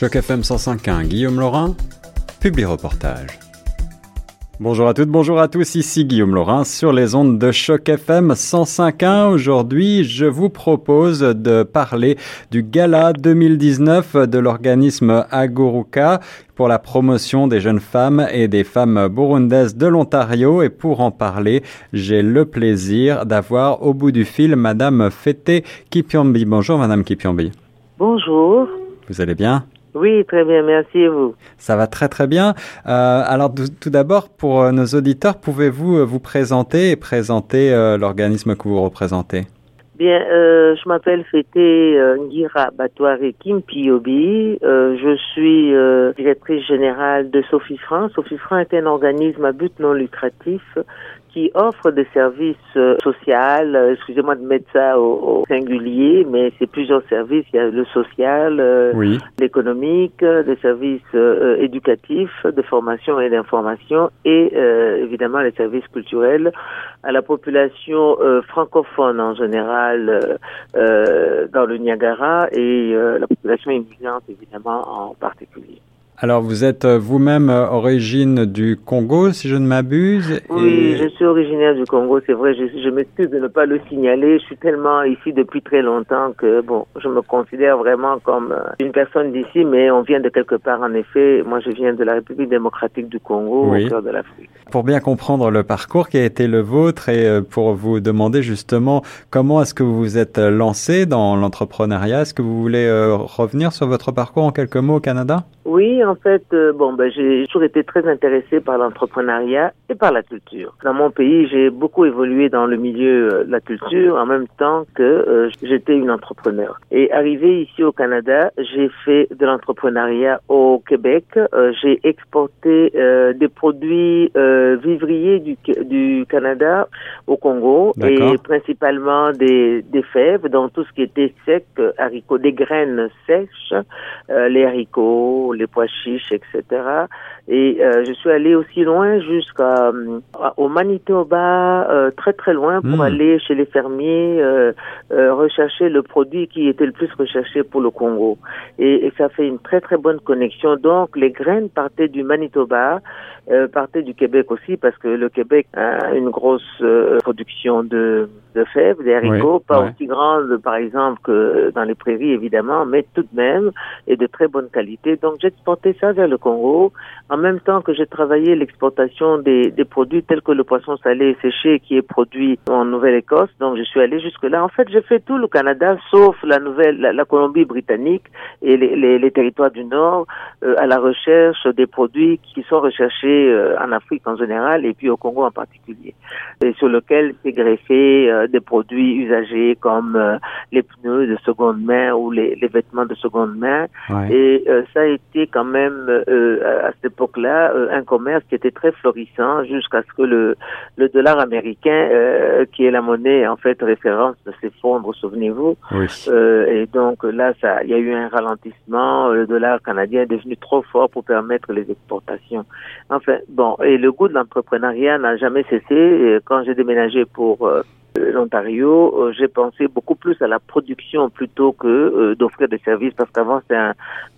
Choc FM 105.1, Guillaume Laurin, publie reportage. Bonjour à toutes, bonjour à tous, ici Guillaume Laurin sur les ondes de Choc FM 105.1. Aujourd'hui, je vous propose de parler du gala 2019 de l'organisme Aguruka pour la promotion des jeunes femmes et des femmes burundaises de l'Ontario. Et pour en parler, j'ai le plaisir d'avoir au bout du fil Madame Fete Kipyombi. Bonjour Madame Kipyombi. Bonjour. Vous allez bien? Oui, très bien, merci et vous? Ça va très très bien. Euh, alors tout d'abord, pour euh, nos auditeurs, pouvez-vous euh, vous présenter et présenter l'organisme que vous représentez? Bien, je m'appelle Fete Ngira Batouare Kimpiobi. je suis directrice générale de Sophie France. Sophie France est un organisme à but non lucratif qui offre des services euh, sociaux, euh, excusez-moi de mettre ça au, singulier, mais c'est plusieurs services. Il y a le social, euh, l'économique, des services éducatifs, de formation et d'information, et évidemment les services culturels à la population francophone en général dans le Niagara et la population immigrante évidemment en particulier. Alors, vous êtes euh, vous-même euh, origine du Congo, si je ne m'abuse. Oui, je suis originaire du Congo, c'est vrai. Je, je m'excuse de ne pas le signaler. Je suis tellement ici depuis très longtemps que, bon, je me considère vraiment comme euh, une personne d'ici, mais on vient de quelque part, en effet. Moi, je viens de la République démocratique du Congo, au cœur de l'Afrique. Pour bien comprendre le parcours qui a été le vôtre et pour vous demander justement comment est-ce que vous vous êtes lancé dans l'entrepreneuriat, est-ce que vous voulez revenir sur votre parcours en quelques mots au Canada? Oui, en fait, euh, bon, ben, j'ai toujours été très intéressée par l'entrepreneuriat et par la culture. Dans mon pays, j'ai beaucoup évolué dans le milieu euh, de la culture en même temps que euh, j'étais une entrepreneur. Et arrivé ici au Canada, j'ai fait de l'entrepreneuriat au Québec. j'ai exporté des produits vivriers du, du Canada au Congo et principalement des, des fèves, donc tout ce qui était sec, haricots, des graines sèches, les haricots, les pois etc. Et euh, je suis allée aussi loin jusqu'à euh, au Manitoba, euh, très très loin, pour hmm. aller chez les fermiers rechercher le produit qui était le plus recherché pour le Congo. Et, et, ça fait une très très bonne connexion. Donc les graines partaient du Manitoba, partaient du Québec aussi, parce que le Québec a une grosse production de, de fèves, des haricots, pas aussi grande par exemple que dans les prairies évidemment, mais tout de même, et de très bonne qualité. Donc j'ai ça vers le Congo, en même temps que j'ai travaillé l'exportation des, des, produits tels que le poisson salé séché qui est produit en Nouvelle-Écosse. Donc je suis allé jusque-là. En fait, j'ai fait tout le Canada sauf la Nouvelle, la, Colombie-Britannique et les, les, les, territoires du Nord euh, à la recherche des produits qui sont recherchés euh, en Afrique en général et puis au Congo en particulier. Et sur lequel s'est greffé euh, des produits usagés comme les pneus de seconde main ou les, les vêtements de seconde main. Et ça a été quand même euh, à cette époque-là euh, un commerce qui était très florissant jusqu'à ce que le, le dollar américain, euh, qui est la monnaie en fait référence, s'effondre, souvenez-vous. et donc là, ça, il y a eu un ralentissement. Le dollar canadien est devenu trop fort pour permettre les exportations. Enfin, bon, et le goût de l'entrepreneuriat n'a jamais cessé. Et quand j'ai déménagé pour l'Ontario, euh, j'ai pensé beaucoup plus à la production plutôt que euh, d'offrir des services parce qu'avant c'était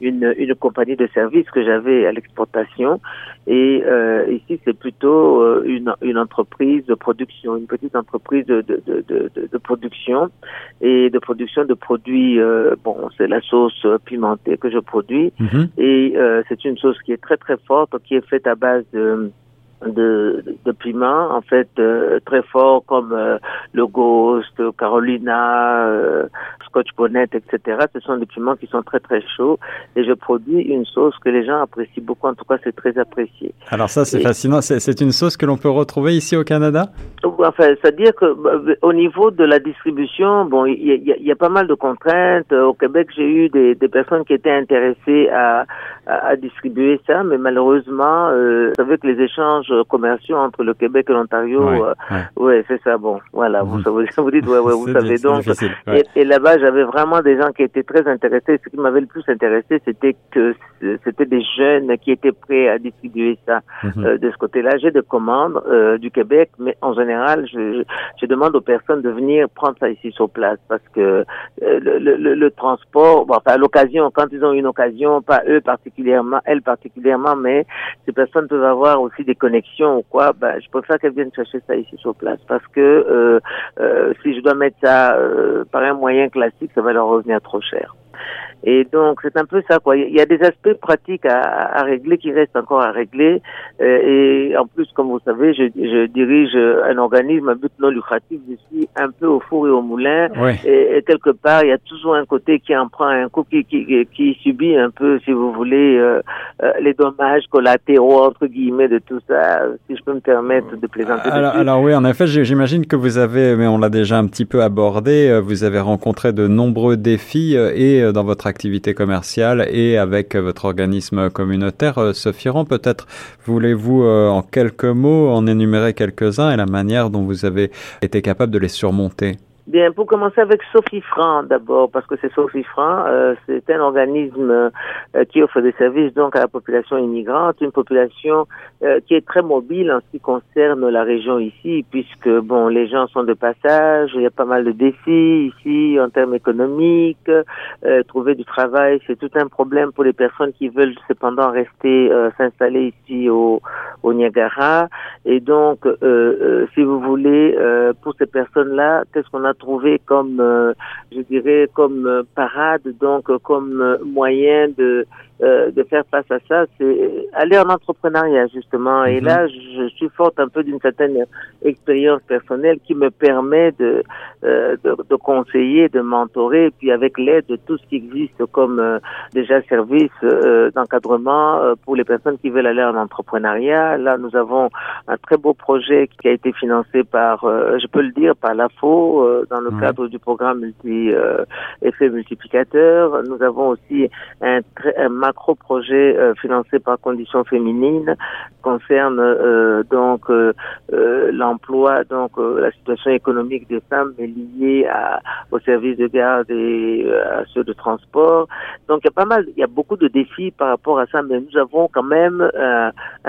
une, une compagnie de services que j'avais à l'exportation et euh, ici c'est plutôt une, une entreprise de production, une petite entreprise de, de, de, de, de production et de production de produits. bon, c'est la sauce pimentée que je produis mm-hmm. et c'est une sauce qui est très très forte, qui est faite à base de de, de piments en fait euh, très forts comme euh, Carolina, euh, Scotch Bonnet, etc. Ce sont des piments qui sont très très chauds et je produis une sauce que les gens apprécient beaucoup. En tout cas, c'est très apprécié. Alors ça, c'est fascinant. C'est une sauce que l'on peut retrouver ici au Canada? Enfin, c'est-à-dire que bah, au niveau de la distribution, bon, il y, y a, pas mal de contraintes. Au Québec, j'ai eu des, des, personnes qui étaient intéressées à, à, distribuer ça, mais malheureusement, euh, vous savez que les échanges commerciaux entre le Québec et l'Ontario. Oui, ouais. c'est ça. Bon, voilà, vous, mhm. vous, vous dites, ouais, ouais, vous savez donc. Et, et là-bas, j'avais vraiment des gens qui étaient très intéressés. Ce qui m'avait le plus intéressé, c'était que c'était des jeunes qui étaient prêts à distribuer ça mhm. euh, de ce côté-là. J'ai des commandes euh, du Québec, mais en général, je, je, demande aux personnes de venir prendre ça ici sur place parce que euh, le, le, le, transport, bon, enfin, l'occasion, quand ils ont une occasion, pas eux particulièrement, elles particulièrement, mais ces personnes peuvent avoir aussi des connexions ou quoi, ben, je préfère qu'elles viennent chercher ça ici sur place parce que si je dois mettre ça par un moyen classique, ça va leur revenir trop cher. Et donc, c'est un peu ça, quoi. Il y a des aspects pratiques à, à régler qui restent encore à régler. Euh, et en plus, comme vous savez, je, je, dirige un organisme à but non lucratif. Je suis un peu au four et au moulin. Et, quelque part, il y a toujours un côté qui en prend un coup, qui, qui, qui subit un peu, si vous voulez, euh, euh, les dommages collatéraux, entre guillemets, de tout ça, si je peux me permettre de plaisanter. Alors, alors oui, en effet, j'imagine que vous avez, mais on l'a déjà un petit peu abordé, vous avez rencontré de nombreux défis et dans votre activité commerciale et avec votre organisme communautaire. Euh, Sophie peut-être voulez-vous euh, en quelques mots en énumérer quelques-uns et la manière dont vous avez été capable de les surmonter? Bien, pour commencer avec Sophie Franc d'abord, parce que c'est Sophie Franc, euh, c'est un organisme euh, qui offre des services donc à la population immigrante, une population euh, qui est très mobile en ce qui concerne la région ici, puisque bon, les gens sont de passage, il y a pas mal de défis ici en termes économiques, trouver du travail, c'est tout un problème pour les personnes qui veulent cependant rester s'installer ici au, au Niagara, et donc si vous voulez, pour ces personnes-là, qu'est-ce qu'on a trouvé comme, euh, je dirais, comme euh, parade, donc euh, comme moyen de euh, de faire face à ça, c'est aller en entrepreneuriat justement. Et mhm. là, je suis forte un peu d'une certaine expérience personnelle qui me permet de, euh, de, de, conseiller, de mentorer, puis avec l'aide de tout ce qui existe comme euh, déjà service d'encadrement pour les personnes qui veulent aller en entrepreneuriat. Là, nous avons un très beau projet qui a été financé par, je peux le dire, par l'AFO dans le cadre du programme multi effet multiplicateur. Nous avons aussi un, très, un macro-projet euh, financé par Conditions Féminines concerne euh, donc euh, l'emploi, donc la situation économique des femmes est liée à, aux services de garde et à ceux de transport. Donc il y a pas mal, il y a beaucoup de défis par rapport à ça, mais nous avons quand même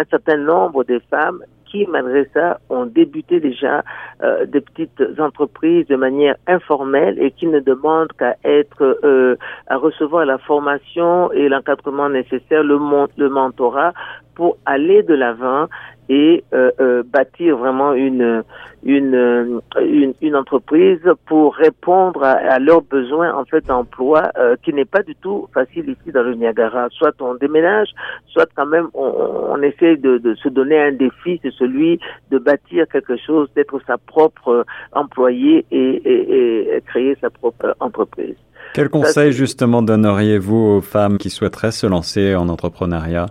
un certain nombre de femmes qui, malgré ça, ont débuté déjà euh, des petites entreprises de manière informelle et qui ne demandent qu'à être, euh, à recevoir la formation et l'encadrement nécessaire, le, le mentorat pour aller de l'avant et euh, euh, bâtir vraiment une, une, une, une, entreprise pour répondre à, leurs besoins en fait d'emploi euh, qui n'est pas du tout facile ici dans le Niagara. Soit on déménage, soit quand même on, on essaie de, de, se donner un défi, c'est celui de bâtir quelque chose, d'être sa propre employé et, et, et créer sa propre entreprise. Quel conseil justement donneriez-vous aux femmes qui souhaiteraient se lancer en entrepreneuriat?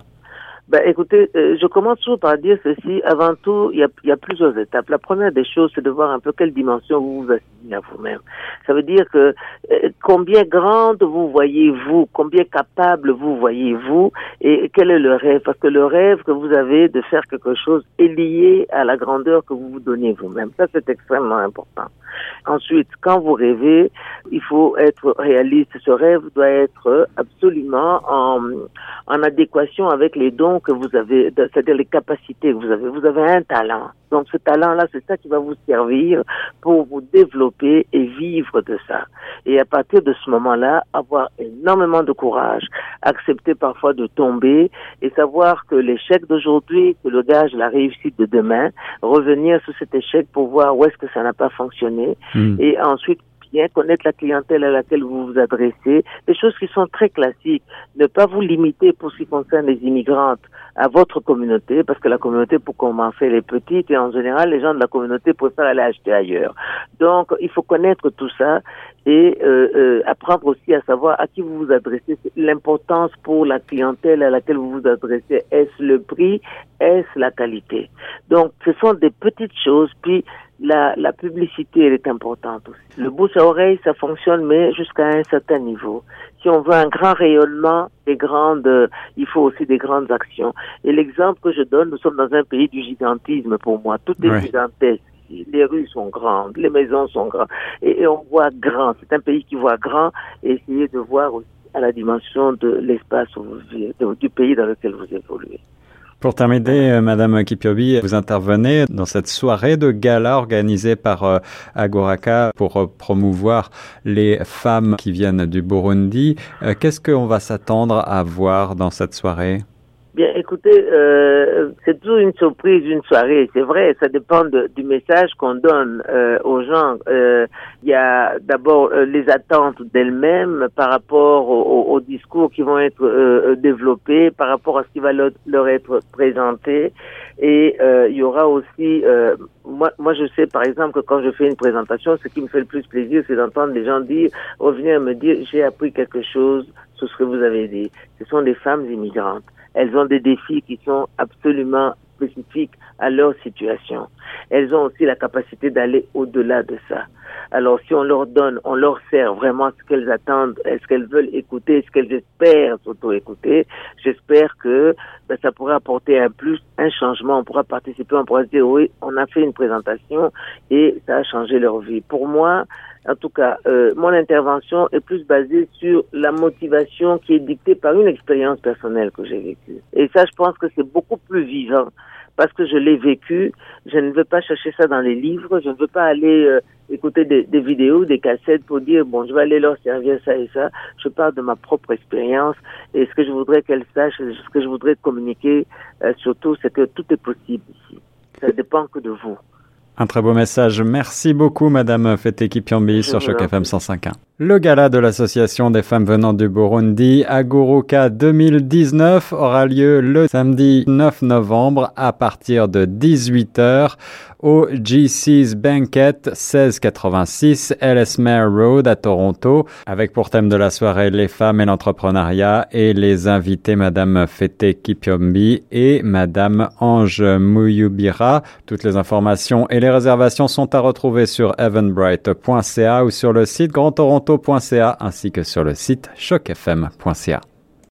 Ben, écoutez, euh, je commence toujours par dire ceci. Avant tout, il y a, y a, plusieurs étapes. La première des choses, c'est de voir un peu quelle dimension vous vous assignez à vous-même. Ça veut dire que euh, combien grande vous voyez-vous, combien capable vous voyez-vous, et quel est le rêve? Parce que le rêve que vous avez de faire quelque chose est lié à la grandeur que vous vous donnez vous-même. Ça, c'est extrêmement important. Ensuite, quand vous rêvez, il faut être réaliste. Ce rêve doit être absolument en, en adéquation avec les dons que vous avez, c'est-à-dire les capacités que vous avez. Vous avez un talent. Donc ce talent-là, c'est ça qui va vous servir pour vous développer et vivre de ça. Et à partir de ce moment-là, avoir énormément de courage, accepter parfois de tomber et savoir que l'échec d'aujourd'hui, que le gage la réussite de demain, revenir sur cet échec pour voir où est-ce que ça n'a pas fonctionné hmm. et ensuite bien connaître la clientèle à laquelle vous vous adressez, des choses qui sont très classiques. Ne pas vous limiter pour ce qui concerne les immigrantes à votre communauté, parce que la communauté, pour commencer, elle est petite et en général, les gens de la communauté préfèrent aller acheter ailleurs. Donc, il faut connaître tout ça et euh, euh, apprendre aussi à savoir à qui vous vous adressez, l'importance pour la clientèle à laquelle vous vous adressez. Est-ce le prix? Est-ce la qualité? Donc, ce sont des petites choses. Puis, la, la publicité, elle est importante aussi. Le bouche à oreille, ça fonctionne, mais jusqu'à un certain niveau. si on veut un grand rayonnement, des grandes, il faut aussi des grandes actions. Et l'exemple que je donne, nous sommes dans un pays du gigantisme pour moi. Tout est gigantesque les rues sont grandes, les maisons sont grandes, et, on voit grand. C'est un pays qui voit grand, et essayer de voir aussi à la dimension de l'espace du pays dans lequel vous évoluez. Pour terminer, euh, Madame Kipiobi, vous intervenez dans cette soirée de gala organisée par euh, Agoraka pour euh, promouvoir les femmes qui viennent du Burundi. Qu'est-ce qu'on va s'attendre à voir dans cette soirée? Bien, écoutez, euh, c'est toujours une surprise, une soirée. C'est vrai, ça dépend du message qu'on donne euh, aux gens. Euh, il y a d'abord les attentes d'elles-mêmes par rapport aux au, discours qui vont être développés, par rapport à ce qui va leur être présenté. Et il y aura aussi, moi, moi, je sais par exemple que quand je fais une présentation, ce qui me fait le plus plaisir, c'est d'entendre les gens dire, revenir me dire, j'ai appris quelque chose sur ce que vous avez dit. Ce sont des femmes immigrantes. Elles ont des défis qui sont absolument spécifiques à leur situation. Elles ont aussi la capacité d'aller au-delà de ça. Alors si on leur donne, on leur sert vraiment ce qu'elles attendent, ce qu'elles veulent écouter, ce qu'elles espèrent surtout écouter, j'espère que ben, ça pourrait apporter un plus, un changement. On pourra participer, on pourra se dire oui, on a fait une présentation et ça a changé leur vie. Pour moi, en tout cas, euh, mon intervention est plus basée sur la motivation qui est dictée par une expérience personnelle que j'ai vécue. Et ça, je pense que c'est beaucoup plus vivant parce que je l'ai vécu. Je ne veux pas chercher ça dans les livres. Je ne veux pas aller euh, écouter des, des, vidéos, des cassettes pour dire bon, je vais aller leur servir ça et ça. Je parle de ma propre expérience et ce que je voudrais qu'elle sache, ce que je voudrais communiquer euh, surtout, c'est que tout est possible ici. Ça dépend que de vous. Un très beau message. Merci beaucoup, Madame Fete Kipyambi sur Choc FM 105.1. Le gala de l'Association des femmes venant du Burundi, Aguruka 2019, aura lieu le samedi 9 novembre à partir de 18h au GC's Banquet 1686 Ellesmere Road à Toronto, avec pour thème de la soirée les femmes et l'entrepreneuriat et les invités Madame Fete Kipyombi et Madame Ange Muyubira. Toutes les informations et les réservations sont à retrouver sur evanbright.ca ou sur le site Grand Toronto ainsi que sur le site chocfm.ca.